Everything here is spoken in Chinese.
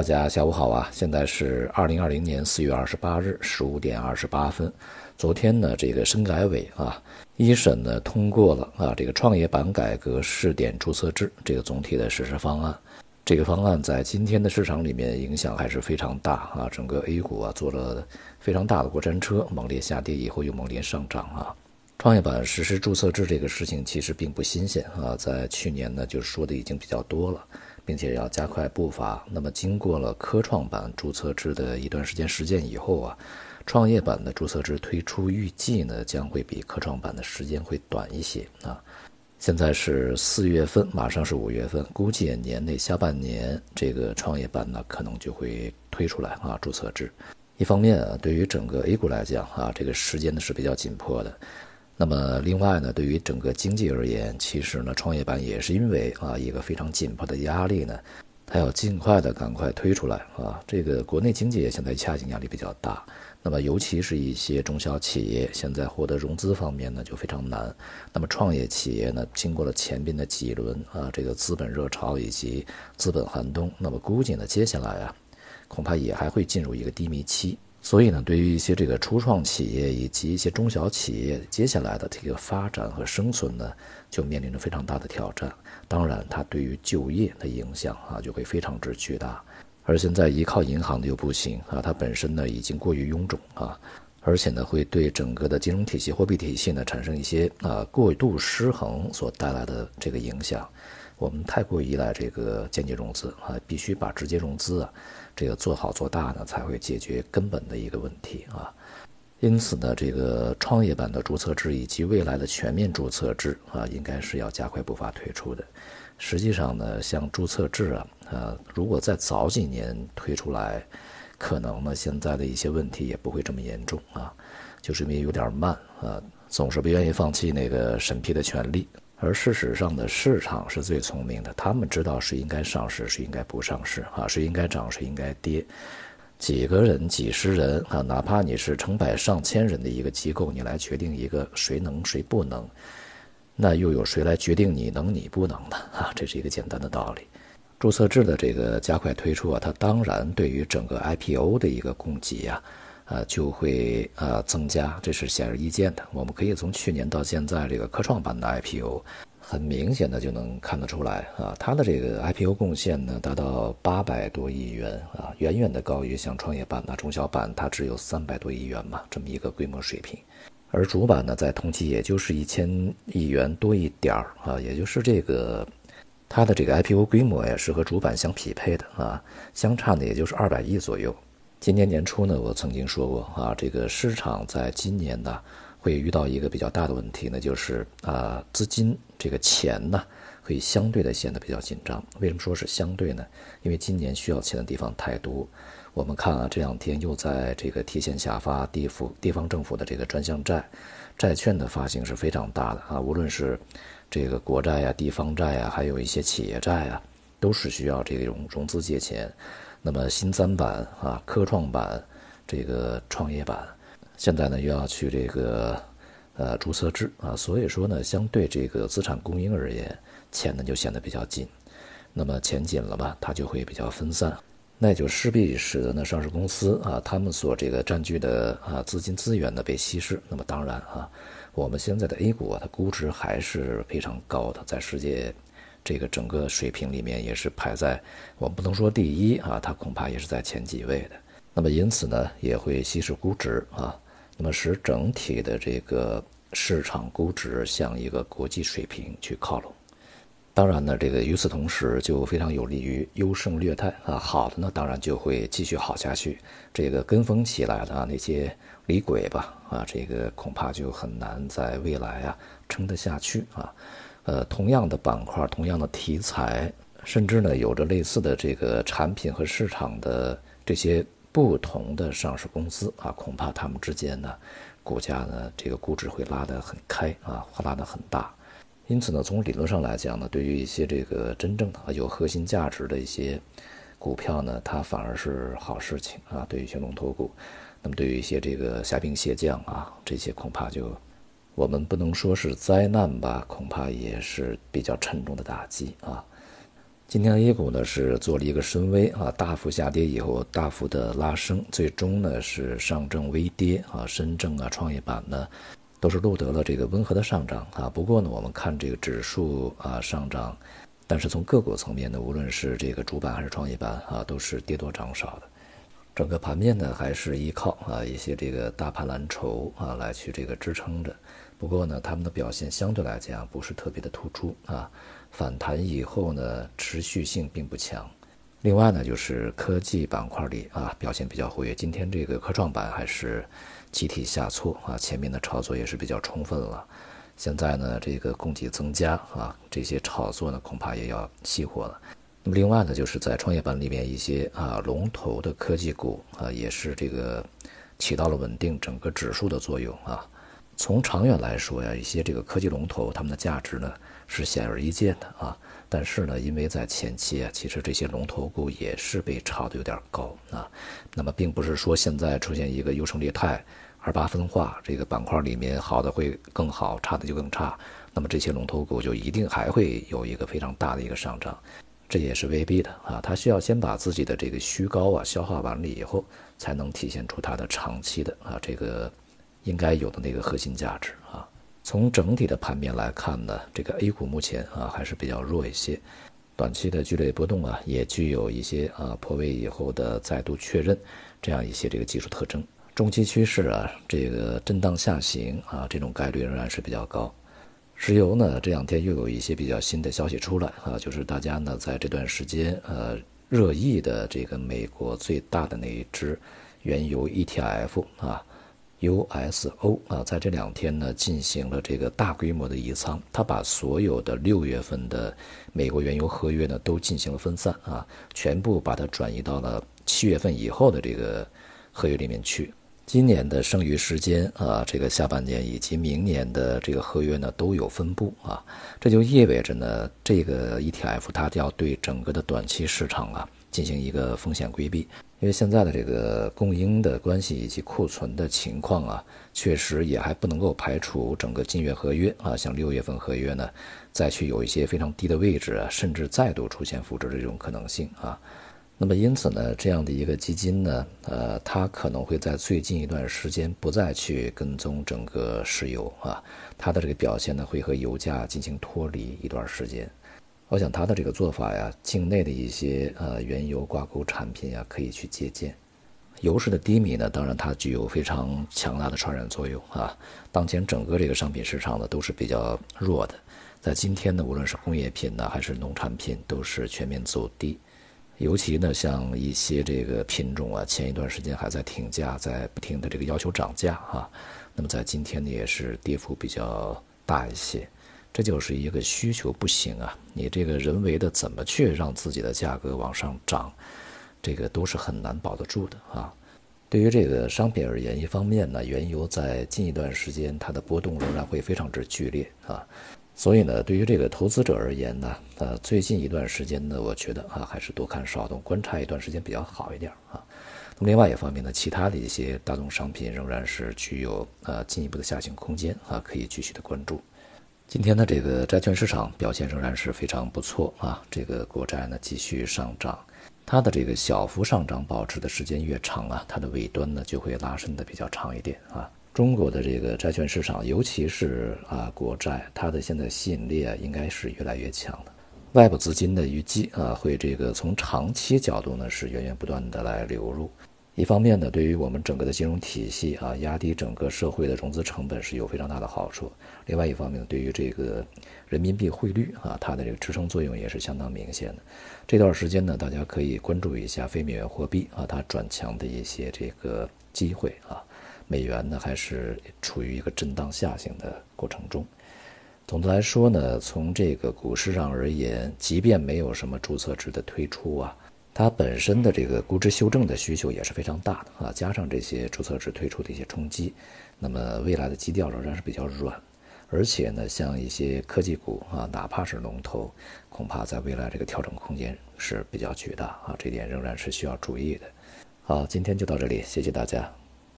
大家下午好啊！现在是二零二零年四月二十八日十五点二十八分。昨天呢，这个深改委啊一审呢通过了啊这个创业板改革试点注册制这个总体的实施方案。这个方案在今天的市场里面影响还是非常大啊，整个 A 股啊做了非常大的过山车，猛烈下跌以后又猛烈上涨啊。创业板实施注册制这个事情其实并不新鲜啊，在去年呢就说的已经比较多了。并且要加快步伐。那么，经过了科创板注册制的一段时间实践以后啊，创业板的注册制推出预计呢将会比科创板的时间会短一些啊。现在是四月份，马上是五月份，估计年内下半年这个创业板呢可能就会推出来啊注册制。一方面啊，对于整个 A 股来讲啊，这个时间呢是比较紧迫的。那么，另外呢，对于整个经济而言，其实呢，创业板也是因为啊一个非常紧迫的压力呢，它要尽快的赶快推出来啊。这个国内经济现在下行压力比较大，那么尤其是一些中小企业现在获得融资方面呢就非常难。那么创业企业呢，经过了前边的几轮啊这个资本热潮以及资本寒冬，那么估计呢接下来啊，恐怕也还会进入一个低迷期。所以呢，对于一些这个初创企业以及一些中小企业，接下来的这个发展和生存呢，就面临着非常大的挑战。当然，它对于就业的影响啊，就会非常之巨大。而现在依靠银行的又不行啊，它本身呢已经过于臃肿啊，而且呢会对整个的金融体系、货币体系呢产生一些啊过度失衡所带来的这个影响。我们太过依赖这个间接融资啊，必须把直接融资啊，这个做好做大呢，才会解决根本的一个问题啊。因此呢，这个创业板的注册制以及未来的全面注册制啊，应该是要加快步伐推出的。实际上呢，像注册制啊，呃，如果再早几年推出来，可能呢，现在的一些问题也不会这么严重啊，就是因为有点慢啊，总是不愿意放弃那个审批的权利。而事实上的，市场是最聪明的，他们知道谁应该上市，谁应该不上市啊，谁应该涨，谁应该跌。几个人、几十人啊，哪怕你是成百上千人的一个机构，你来决定一个谁能谁不能，那又有谁来决定你能你不能呢？啊，这是一个简单的道理。注册制的这个加快推出啊，它当然对于整个 IPO 的一个供给啊。啊，就会呃增加，这是显而易见的。我们可以从去年到现在，这个科创板的 IPO，很明显的就能看得出来啊，它的这个 IPO 贡献呢达到八百多亿元啊，远远的高于像创业板呐、中小板，它只有三百多亿元嘛，这么一个规模水平。而主板呢，在同期也就是一千亿元多一点儿啊，也就是这个它的这个 IPO 规模呀，是和主板相匹配的啊，相差呢也就是二百亿左右。今年年初呢，我曾经说过啊，这个市场在今年呢会遇到一个比较大的问题呢，就是啊资金这个钱呢会相对的显得比较紧张。为什么说是相对呢？因为今年需要钱的地方太多。我们看啊，这两天又在这个提前下发地府地方政府的这个专项债，债券的发行是非常大的啊，无论是这个国债呀、地方债呀，还有一些企业债啊，都是需要这种融资借钱。那么新三板啊，科创板，这个创业板，现在呢又要去这个呃注册制啊，所以说呢，相对这个资产供应而言，钱呢就显得比较紧。那么钱紧了吧，它就会比较分散，那就势必使得呢上市公司啊，他们所这个占据的啊资金资源呢被稀释。那么当然啊，我们现在的 A 股啊，它估值还是非常高的，在世界。这个整个水平里面也是排在我们不能说第一啊，它恐怕也是在前几位的。那么因此呢，也会稀释估值啊，那么使整体的这个市场估值向一个国际水平去靠拢。当然呢，这个与此同时就非常有利于优胜劣汰啊，好的呢当然就会继续好下去。这个跟风起来的那些李鬼吧啊，这个恐怕就很难在未来啊撑得下去啊。呃，同样的板块，同样的题材，甚至呢有着类似的这个产品和市场的这些不同的上市公司啊，恐怕他们之间呢，股价呢这个估值会拉得很开啊，会拉得很大。因此呢，从理论上来讲呢，对于一些这个真正的有核心价值的一些股票呢，它反而是好事情啊。对于一些龙头股，那么对于一些这个虾兵蟹将啊，这些恐怕就。我们不能说是灾难吧，恐怕也是比较沉重的打击啊。今天 A 股呢是做了一个深 V 啊，大幅下跌以后大幅的拉升，最终呢是上证微跌啊，深证啊、创业板呢都是录得了这个温和的上涨啊。不过呢，我们看这个指数啊上涨，但是从个股层面呢，无论是这个主板还是创业板啊，都是跌多涨少的。整个盘面呢还是依靠啊一些这个大盘蓝筹啊来去这个支撑着。不过呢，他们的表现相对来讲不是特别的突出啊。反弹以后呢，持续性并不强。另外呢，就是科技板块里啊表现比较活跃。今天这个科创板还是集体下挫啊，前面的炒作也是比较充分了。现在呢，这个供给增加啊，这些炒作呢恐怕也要熄火了。那么另外呢，就是在创业板里面一些啊龙头的科技股啊，也是这个起到了稳定整个指数的作用啊。从长远来说呀，一些这个科技龙头他们的价值呢。是显而易见的啊，但是呢，因为在前期啊，其实这些龙头股也是被炒得有点高啊。那么，并不是说现在出现一个优胜劣汰、二八分化，这个板块里面好的会更好，差的就更差。那么这些龙头股就一定还会有一个非常大的一个上涨，这也是未必的啊。它需要先把自己的这个虚高啊消化完了以后，才能体现出它的长期的啊这个应该有的那个核心价值啊。从整体的盘面来看呢，这个 A 股目前啊还是比较弱一些，短期的剧烈波动啊也具有一些啊破位以后的再度确认这样一些这个技术特征。中期趋势啊这个震荡下行啊这种概率仍然是比较高。石油呢这两天又有一些比较新的消息出来啊，就是大家呢在这段时间呃热议的这个美国最大的那一只原油 ETF 啊。USO 啊，在这两天呢，进行了这个大规模的移仓，他把所有的六月份的美国原油合约呢，都进行了分散啊，全部把它转移到了七月份以后的这个合约里面去。今年的剩余时间啊，这个下半年以及明年的这个合约呢，都有分布啊，这就意味着呢，这个 ETF 它要对整个的短期市场啊，进行一个风险规避。因为现在的这个供应的关系以及库存的情况啊，确实也还不能够排除整个近月合约啊，像六月份合约呢，再去有一些非常低的位置啊，甚至再度出现复制的这种可能性啊。那么因此呢，这样的一个基金呢，呃，它可能会在最近一段时间不再去跟踪整个石油啊，它的这个表现呢，会和油价进行脱离一段时间。我想他的这个做法呀，境内的一些呃原油挂钩产品呀，可以去借鉴。油市的低迷呢，当然它具有非常强大的传染作用啊。当前整个这个商品市场呢，都是比较弱的。在今天呢，无论是工业品呢，还是农产品，都是全面走低。尤其呢，像一些这个品种啊，前一段时间还在挺价，在不停的这个要求涨价啊。那么在今天呢，也是跌幅比较大一些。这就是一个需求不行啊！你这个人为的怎么去让自己的价格往上涨，这个都是很难保得住的啊。对于这个商品而言，一方面呢，原油在近一段时间它的波动仍然会非常之剧烈啊，所以呢，对于这个投资者而言呢，呃，最近一段时间呢，我觉得啊，还是多看少动，观察一段时间比较好一点啊。那么另外一方面呢，其他的一些大宗商品仍然是具有呃进一步的下行空间啊，可以继续的关注。今天的这个债券市场表现仍然是非常不错啊，这个国债呢继续上涨，它的这个小幅上涨保持的时间越长啊，它的尾端呢就会拉伸的比较长一点啊。中国的这个债券市场，尤其是啊国债，它的现在吸引力啊应该是越来越强的，外部资金的预计啊会这个从长期角度呢是源源不断的来流入。一方面呢，对于我们整个的金融体系啊，压低整个社会的融资成本是有非常大的好处。另外一方面，对于这个人民币汇率啊，它的这个支撑作用也是相当明显的。这段时间呢，大家可以关注一下非美元货币啊，它转强的一些这个机会啊。美元呢，还是处于一个震荡下行的过程中。总的来说呢，从这个股市上而言，即便没有什么注册制的推出啊。它本身的这个估值修正的需求也是非常大的啊，加上这些注册制推出的一些冲击，那么未来的基调仍然是比较软，而且呢，像一些科技股啊，哪怕是龙头，恐怕在未来这个调整空间是比较巨大啊，这点仍然是需要注意的。好，今天就到这里，谢谢大家。